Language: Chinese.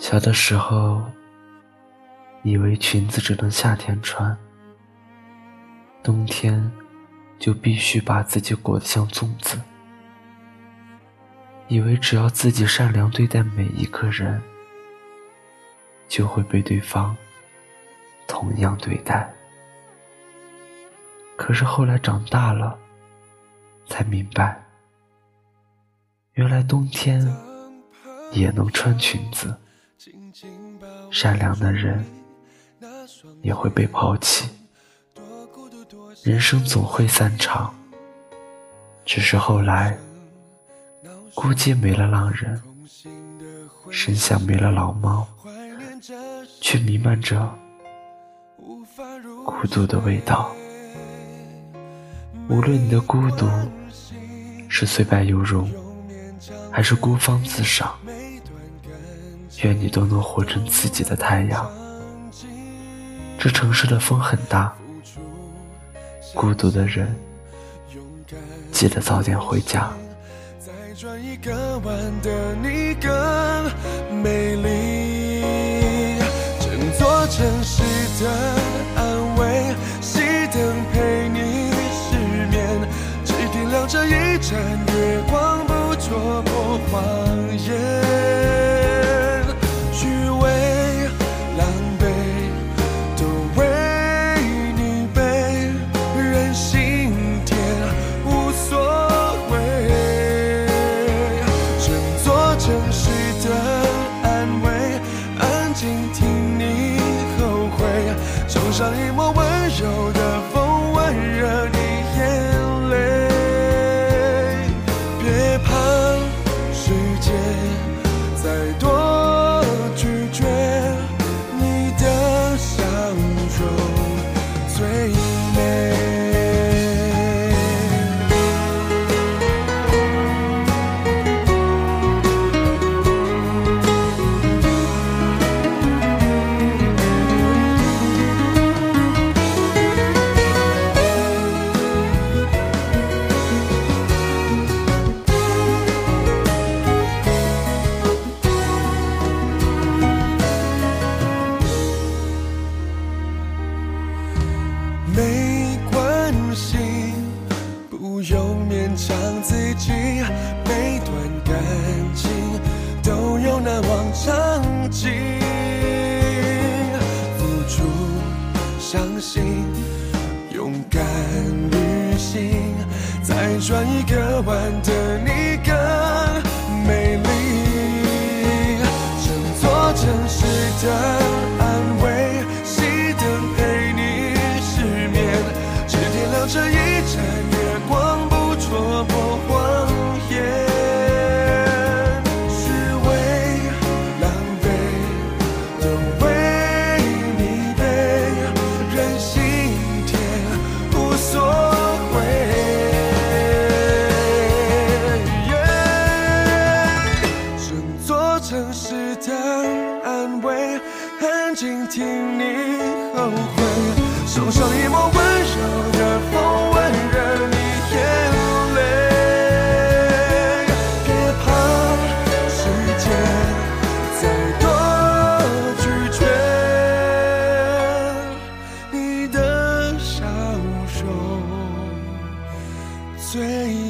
小的时候，以为裙子只能夏天穿，冬天就必须把自己裹得像粽子。以为只要自己善良对待每一个人，就会被对方同样对待。可是后来长大了，才明白，原来冬天也能穿裙子。善良的人也会被抛弃。人生总会散场，只是后来。孤街没了浪人，深巷没了老猫，却弥漫着孤独的味道。无论你的孤独是虽败犹荣，还是孤芳自赏，愿你都能活成自己的太阳。这城市的风很大，孤独的人记得早点回家。转一个弯的你更美丽，整座城市的安慰，熄灯陪你失眠，只点亮这一盏月光，不戳破谎言。像一抹温柔的风心，勇敢旅行，再转一个弯的你更美丽，整座城市的安慰，熄灯陪你失眠，只点亮这一安静听你后悔，送上一抹温柔的风，吻着你眼泪。别怕，世界再多拒绝。你的笑容。最。